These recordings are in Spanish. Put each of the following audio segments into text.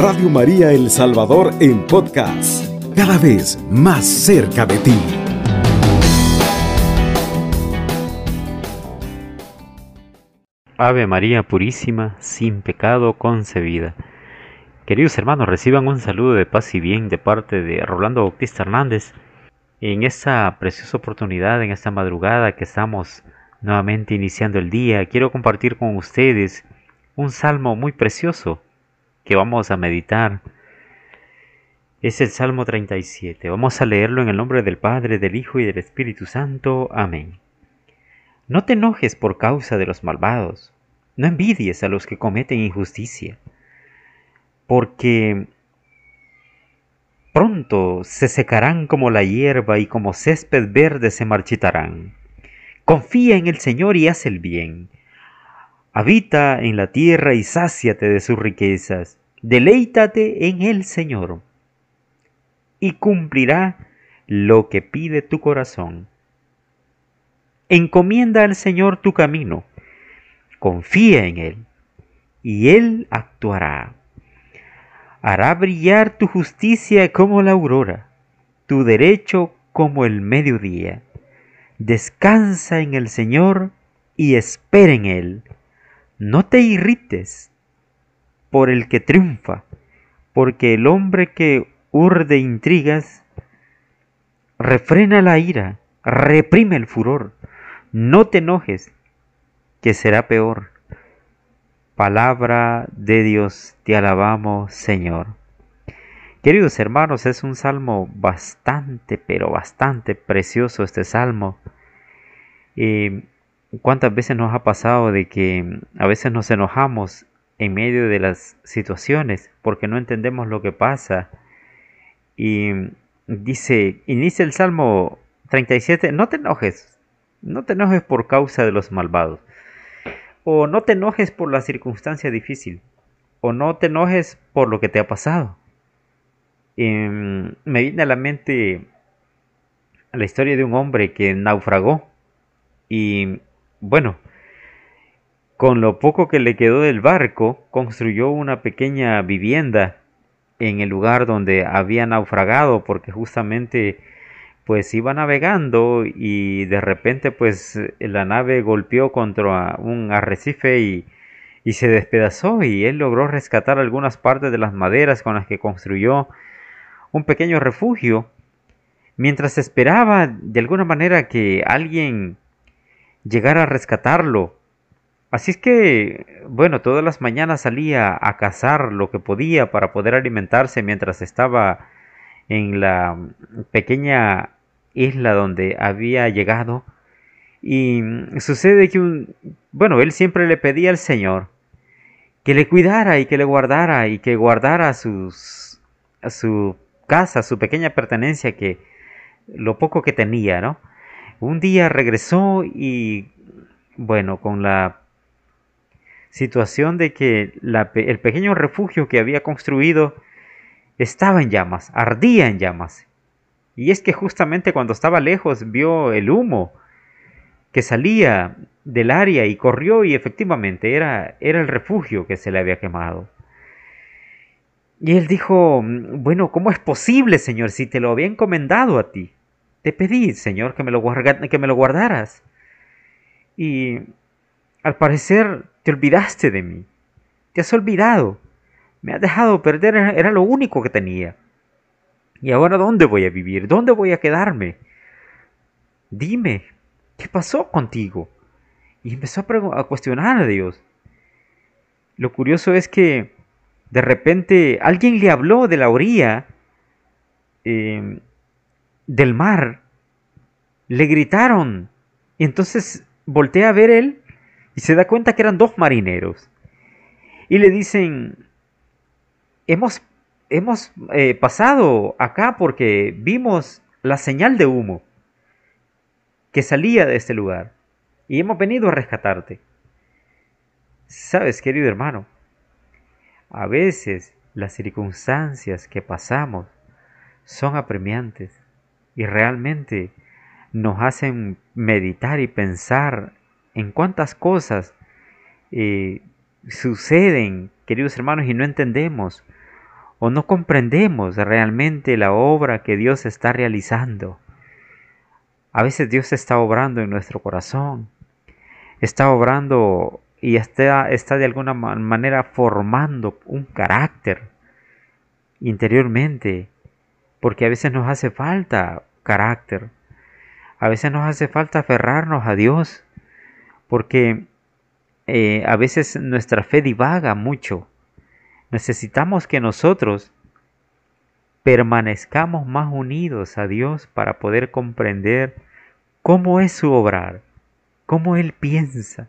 Radio María El Salvador en podcast, cada vez más cerca de ti. Ave María Purísima, sin pecado concebida. Queridos hermanos, reciban un saludo de paz y bien de parte de Rolando Bautista Hernández en esta preciosa oportunidad, en esta madrugada que estamos nuevamente iniciando el día. Quiero compartir con ustedes un salmo muy precioso que vamos a meditar. Es el Salmo 37. Vamos a leerlo en el nombre del Padre, del Hijo y del Espíritu Santo. Amén. No te enojes por causa de los malvados, no envidies a los que cometen injusticia, porque pronto se secarán como la hierba y como césped verde se marchitarán. Confía en el Señor y haz el bien. Habita en la tierra y sáciate de sus riquezas. Deleítate en el Señor y cumplirá lo que pide tu corazón. Encomienda al Señor tu camino, confía en Él, y Él actuará. Hará brillar tu justicia como la aurora, tu derecho como el mediodía. Descansa en el Señor y espera en Él. No te irrites por el que triunfa, porque el hombre que urde intrigas refrena la ira, reprime el furor. No te enojes, que será peor. Palabra de Dios, te alabamos, Señor. Queridos hermanos, es un salmo bastante, pero bastante precioso este salmo. Eh, ¿Cuántas veces nos ha pasado de que a veces nos enojamos en medio de las situaciones porque no entendemos lo que pasa? Y dice, inicia el Salmo 37, no te enojes, no te enojes por causa de los malvados, o no te enojes por la circunstancia difícil, o no te enojes por lo que te ha pasado. Em, me viene a la mente la historia de un hombre que naufragó y bueno, con lo poco que le quedó del barco, construyó una pequeña vivienda en el lugar donde había naufragado, porque justamente pues iba navegando y de repente pues la nave golpeó contra un arrecife y, y se despedazó y él logró rescatar algunas partes de las maderas con las que construyó un pequeño refugio mientras esperaba de alguna manera que alguien llegar a rescatarlo. Así es que, bueno, todas las mañanas salía a cazar lo que podía para poder alimentarse mientras estaba en la pequeña isla donde había llegado. Y sucede que un, bueno, él siempre le pedía al Señor que le cuidara y que le guardara y que guardara sus, su casa, su pequeña pertenencia que lo poco que tenía, ¿no? Un día regresó y, bueno, con la situación de que el pequeño refugio que había construido estaba en llamas, ardía en llamas. Y es que justamente cuando estaba lejos vio el humo que salía del área y corrió y efectivamente era, era el refugio que se le había quemado. Y él dijo, bueno, ¿cómo es posible, Señor, si te lo había encomendado a ti? Te pedí, Señor, que me lo, que me lo guardaras. Y al parecer te olvidaste de mí. Te has olvidado. Me has dejado perder, era lo único que tenía. ¿Y ahora dónde voy a vivir? ¿Dónde voy a quedarme? Dime, ¿qué pasó contigo? Y empezó a, cuestionar a Dios. Lo curioso es que de repente alguien le habló de la orilla eh, del mar, le gritaron. Y entonces voltea a ver él y se da cuenta que eran dos marineros. Y le dicen, hemos, hemos eh, pasado acá porque vimos la señal de humo que salía de este lugar. Y hemos venido a rescatarte. Sabes, querido hermano, a veces las circunstancias que pasamos son apremiantes y realmente nos hacen meditar y pensar en cuántas cosas eh, suceden, queridos hermanos, y no entendemos. o no comprendemos realmente la obra que Dios está realizando. A veces Dios está obrando en nuestro corazón, está obrando y está, está de alguna manera formando un carácter interiormente, porque a veces nos hace falta carácter, a veces nos hace falta aferrarnos a Dios, porque eh, a veces nuestra fe divaga mucho. Necesitamos que nosotros permanezcamos más unidos a Dios para poder comprender cómo es su obrar, cómo Él piensa.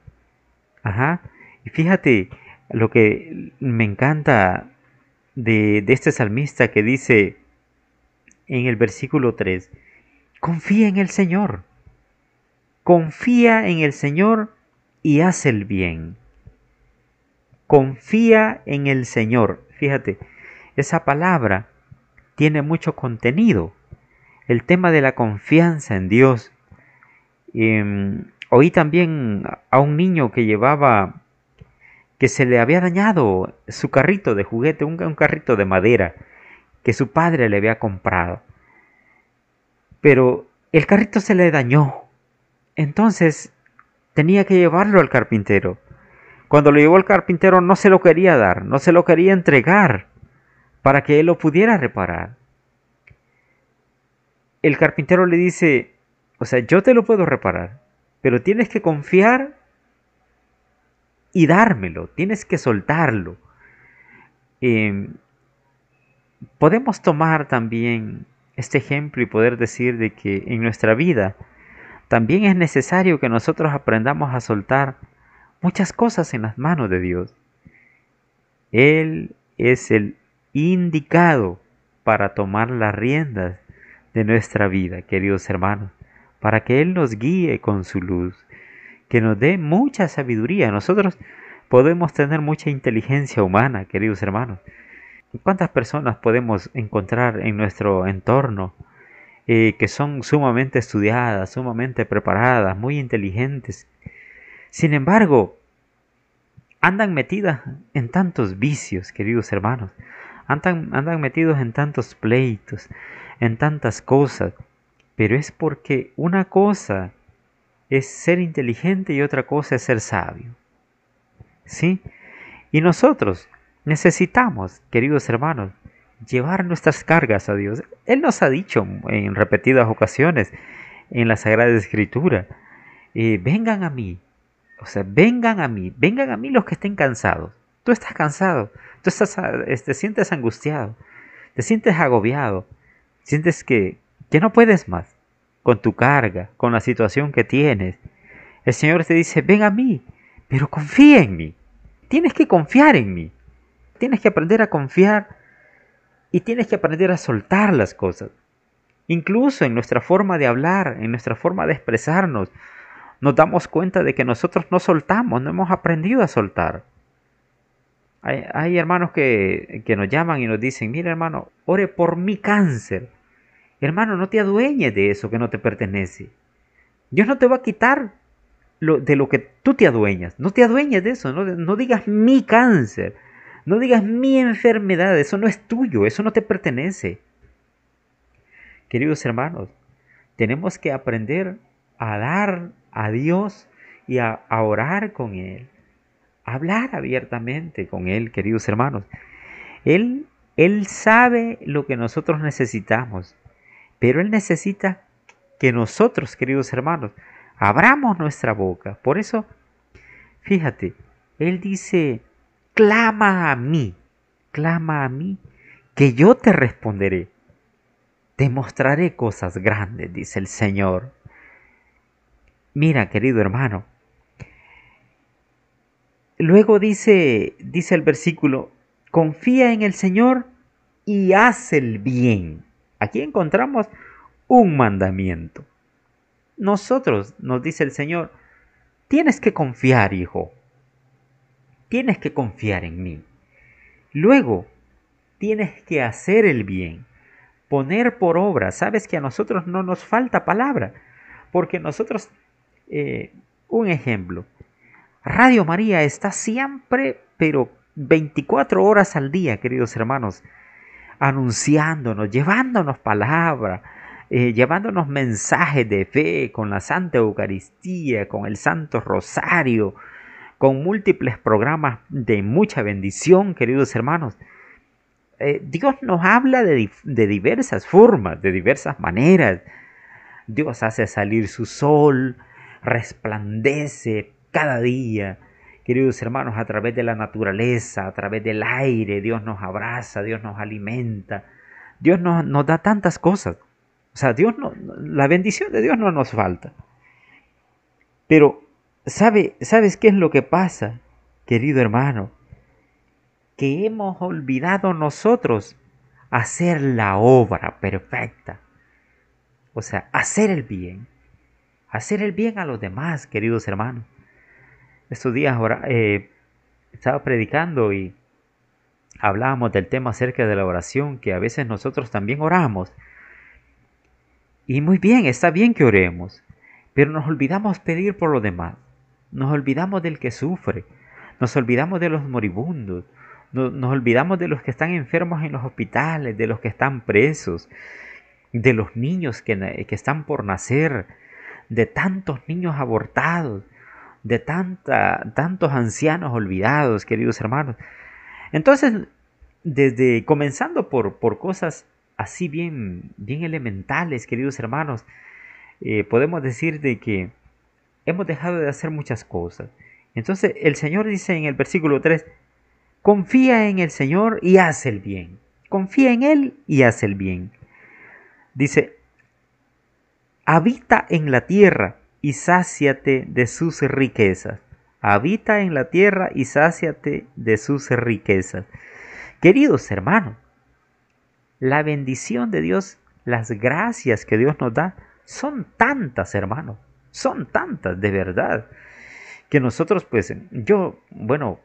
Ajá. Y fíjate lo que me encanta de, de este salmista que dice en el versículo 3, confía en el Señor, confía en el Señor y haz el bien. Confía en el Señor. Fíjate, esa palabra tiene mucho contenido. El tema de la confianza en Dios. Em, oí también a un niño que llevaba, que se le había dañado su carrito de juguete, un carrito de madera que su padre le había comprado. Pero el carrito se le dañó. Entonces tenía que llevarlo al carpintero. Cuando lo llevó al carpintero no se lo quería dar, no se lo quería entregar para que él lo pudiera reparar. El carpintero le dice, o sea, yo te lo puedo reparar, pero tienes que confiar y dármelo, tienes que soltarlo. Em, podemos tomar también este ejemplo y poder decir de que en nuestra vida también es necesario que nosotros aprendamos a soltar muchas cosas en las manos de Dios. Él es el indicado para tomar las riendas de nuestra vida, queridos hermanos, para que Él nos guíe con su luz, que nos dé mucha sabiduría. Nosotros podemos tener mucha inteligencia humana, queridos hermanos. ¿Cuántas personas podemos encontrar en nuestro entorno eh, que son sumamente estudiadas, sumamente preparadas, muy inteligentes. Sin embargo, andan metidas en tantos vicios, queridos hermanos. Andan, andan metidos en tantos pleitos, en tantas cosas. Pero es porque una cosa es ser inteligente y otra cosa es ser sabio. ¿Sí? Y nosotros necesitamos, queridos hermanos, llevar nuestras cargas a Dios. Él nos ha dicho en repetidas ocasiones en la Sagrada Escritura, eh, vengan a mí, o sea, vengan a mí, vengan a mí los que estén cansados. Tú estás cansado, tú estás, te sientes angustiado, te sientes agobiado, sientes que, que no puedes más con tu carga, con la situación que tienes. El Señor te dice, ven a mí, pero confía en mí. Tienes que confiar en mí. Tienes que aprender a confiar y tienes que aprender a soltar las cosas. Incluso en nuestra forma de hablar, en nuestra forma de expresarnos, nos damos cuenta de que nosotros no soltamos, no hemos aprendido a soltar. Hay, hermanos que, que, nos llaman y nos dicen, mira hermano, ore por mi cáncer. Hermano, no te adueñes de eso que no te pertenece. Dios no te va a quitar lo, de lo que tú te adueñas. No te adueñes de eso, no, no digas mi cáncer. No digas mi enfermedad, eso no es tuyo, eso no te pertenece. Queridos hermanos, tenemos que aprender a dar a Dios y a, orar con Él. hablar abiertamente con Él, queridos hermanos. Él, Él sabe lo que nosotros necesitamos, pero Él necesita que nosotros, queridos hermanos, abramos nuestra boca. Por eso, fíjate, Él dice, clama a mí, clama a mí, que yo te responderé. Te mostraré cosas grandes, dice el Señor. Mira, querido hermano. Luego dice, dice el versículo, confía en el Señor y haz el bien. Aquí encontramos un mandamiento. Nosotros, nos dice el Señor, tienes que confiar, hijo. Tienes que confiar en mí. Luego, tienes que hacer el bien, poner por obra. Sabes que a nosotros no nos falta palabra, porque nosotros, eh, un ejemplo, Radio María está siempre, pero 24 horas al día, queridos hermanos, anunciándonos, llevándonos palabra, eh, llevándonos mensajes de fe con la Santa Eucaristía, con el Santo Rosario, con múltiples programas de mucha bendición, queridos hermanos. Eh, Dios nos habla de, de diversas formas, de diversas maneras. Dios hace salir su sol, resplandece cada día. Queridos hermanos, a través de la naturaleza, a través del aire, Dios nos abraza, Dios nos alimenta, Dios nos, nos da tantas cosas. O sea, Dios no, la bendición de Dios no nos falta. Pero, ¿sabe, ¿sabes qué es lo que pasa, querido hermano? Que hemos olvidado nosotros hacer la obra perfecta. O sea, hacer el bien. Hacer el bien a los demás, queridos hermanos. Estos días ahora, eh, estaba predicando y hablábamos del tema acerca de la oración, que a veces nosotros también oramos y muy bien, está bien que oremos, pero nos olvidamos pedir por los demás. Nos olvidamos del que sufre. Nos olvidamos de los moribundos. Nos, olvidamos de los que están enfermos en los hospitales, de los que están presos, de los niños que, que están por nacer, de tantos niños abortados, de tanta, tantos ancianos olvidados, queridos hermanos. Entonces, desde comenzando por, por cosas así bien, bien elementales, queridos hermanos, eh, podemos decir de que hemos dejado de hacer muchas cosas. Entonces el Señor dice en el versículo 3, confía en el Señor y haz el bien. Confía en Él y haz el bien. Dice, habita en la tierra y sáciate de sus riquezas. Habita en la tierra y sáciate de sus riquezas. Queridos hermanos, la bendición de Dios, las gracias que Dios nos da, son tantas, hermano, son tantas, de verdad, que nosotros, pues, yo, bueno,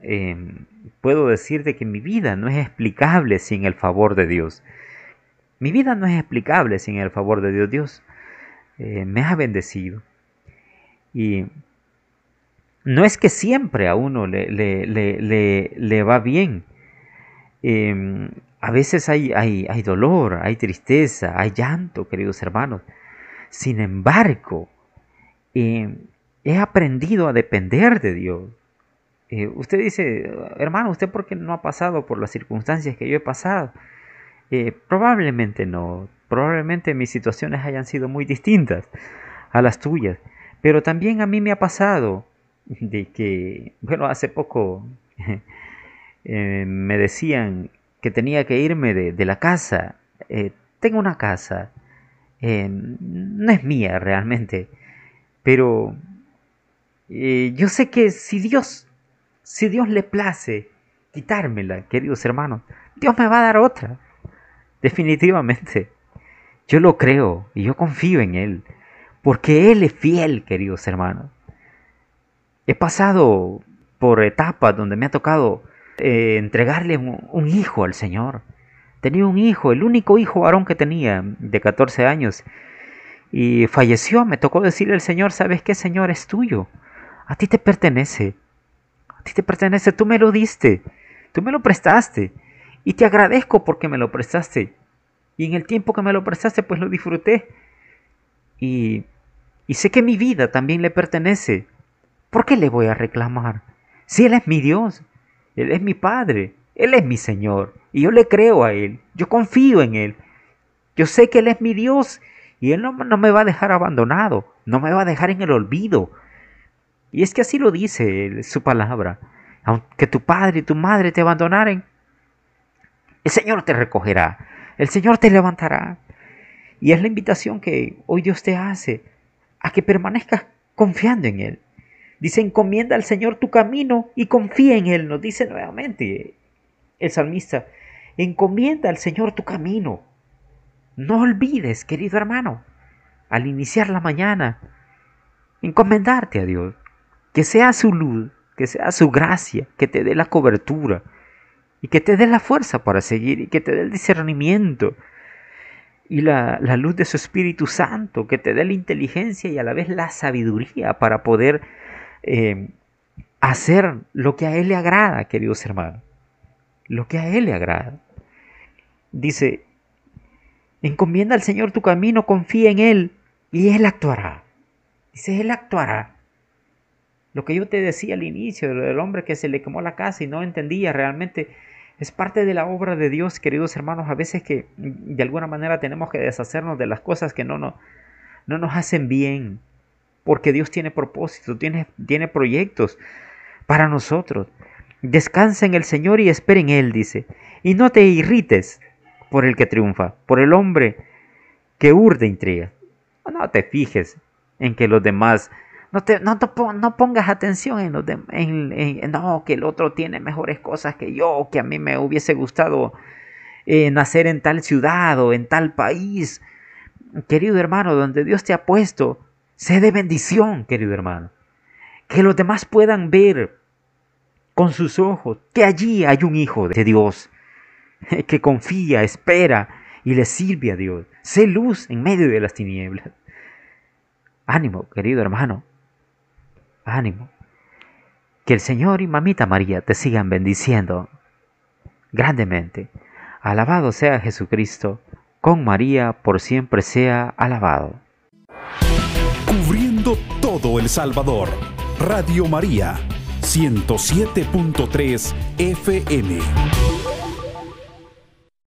em, puedo decirte que mi vida no es explicable sin el favor de Dios. Mi vida no es explicable sin el favor de Dios. Dios eh, me ha bendecido. Y no es que siempre a uno le, le, le, le va bien. Eh, a veces hay, hay, hay dolor, hay tristeza, hay llanto, queridos hermanos. Sin embargo, eh, he aprendido a depender de Dios. Eh, usted dice, hermano, ¿usted por qué no ha pasado por las circunstancias que yo he pasado? Eh, probablemente no. Probablemente mis situaciones hayan sido muy distintas a las tuyas. Pero también a mí me ha pasado de que, bueno, hace poco me decían, que tenía que irme de, la casa. Tengo una casa. Eh, no es mía realmente. Pero eh, yo sé que si Dios, si Dios le place quitármela, queridos hermanos, Dios me va a dar otra. Definitivamente. Yo lo creo y yo confío en Él. Porque Él es fiel, queridos hermanos. He pasado por etapas donde me ha tocado eh, entregarle un, hijo al Señor. Tenía un hijo, el único hijo varón que tenía, de 14 años, y falleció. Me tocó decirle al Señor, ¿sabes qué, Señor? Es tuyo. A ti te pertenece. A ti te pertenece. Tú me lo diste. Tú me lo prestaste. Y te agradezco porque me lo prestaste. Y en el tiempo que me lo prestaste, pues lo disfruté. Y, y sé que mi vida también le pertenece. ¿Por qué le voy a reclamar? Si Él es mi Dios, él es mi Padre, Él es mi Señor, y yo le creo a Él, yo confío en Él. Yo sé que Él es mi Dios y Él no, me va a dejar abandonado, no me va a dejar en el olvido. Y es que así lo dice su palabra. Aunque tu padre y tu madre te abandonaren, el Señor te recogerá, el Señor te levantará. Y es la invitación que hoy Dios te hace a que permanezcas confiando en Él. Dice, encomienda al Señor tu camino y confía en Él. Nos dice nuevamente el salmista, encomienda al Señor tu camino. No olvides, querido hermano, al iniciar la mañana, encomendarte a Dios. Que sea su luz, que sea su gracia, que te dé la cobertura y que te dé la fuerza para seguir y que te dé el discernimiento y la, luz de su Espíritu Santo, que te dé la inteligencia y a la vez la sabiduría para poder eh, hacer lo que a Él le agrada, queridos hermanos. Lo que a Él le agrada. dice, encomienda al Señor tu camino, confía en Él y Él actuará. Dice, Él actuará. Lo que yo te decía al inicio, del hombre que se le quemó la casa y no entendía realmente, es parte de la obra de Dios, queridos hermanos. A veces que de alguna manera tenemos que deshacernos de las cosas que no, no, no nos hacen bien, porque Dios tiene propósito, tiene, tiene proyectos para nosotros. Descansa en el Señor y espera en Él, dice. Y no te irrites por el que triunfa, por el hombre que urde intriga. No te fijes en que los demás no, te, pongas atención en, los en, no, que el otro tiene mejores cosas que yo, que a mí me hubiese gustado eh, nacer en tal ciudad o en tal país. Querido hermano, donde Dios te ha puesto, sé de bendición, querido hermano. Que los demás puedan ver con sus ojos que allí hay un hijo de Dios que confía, espera y le sirve a Dios. Sé luz en medio de las tinieblas. Ánimo, querido hermano. Ánimo. Que el Señor y Mamita María te sigan bendiciendo grandemente. Alabado sea Jesucristo. Con María por siempre sea alabado. Cubriendo todo El Salvador. Radio María 107.3 FM.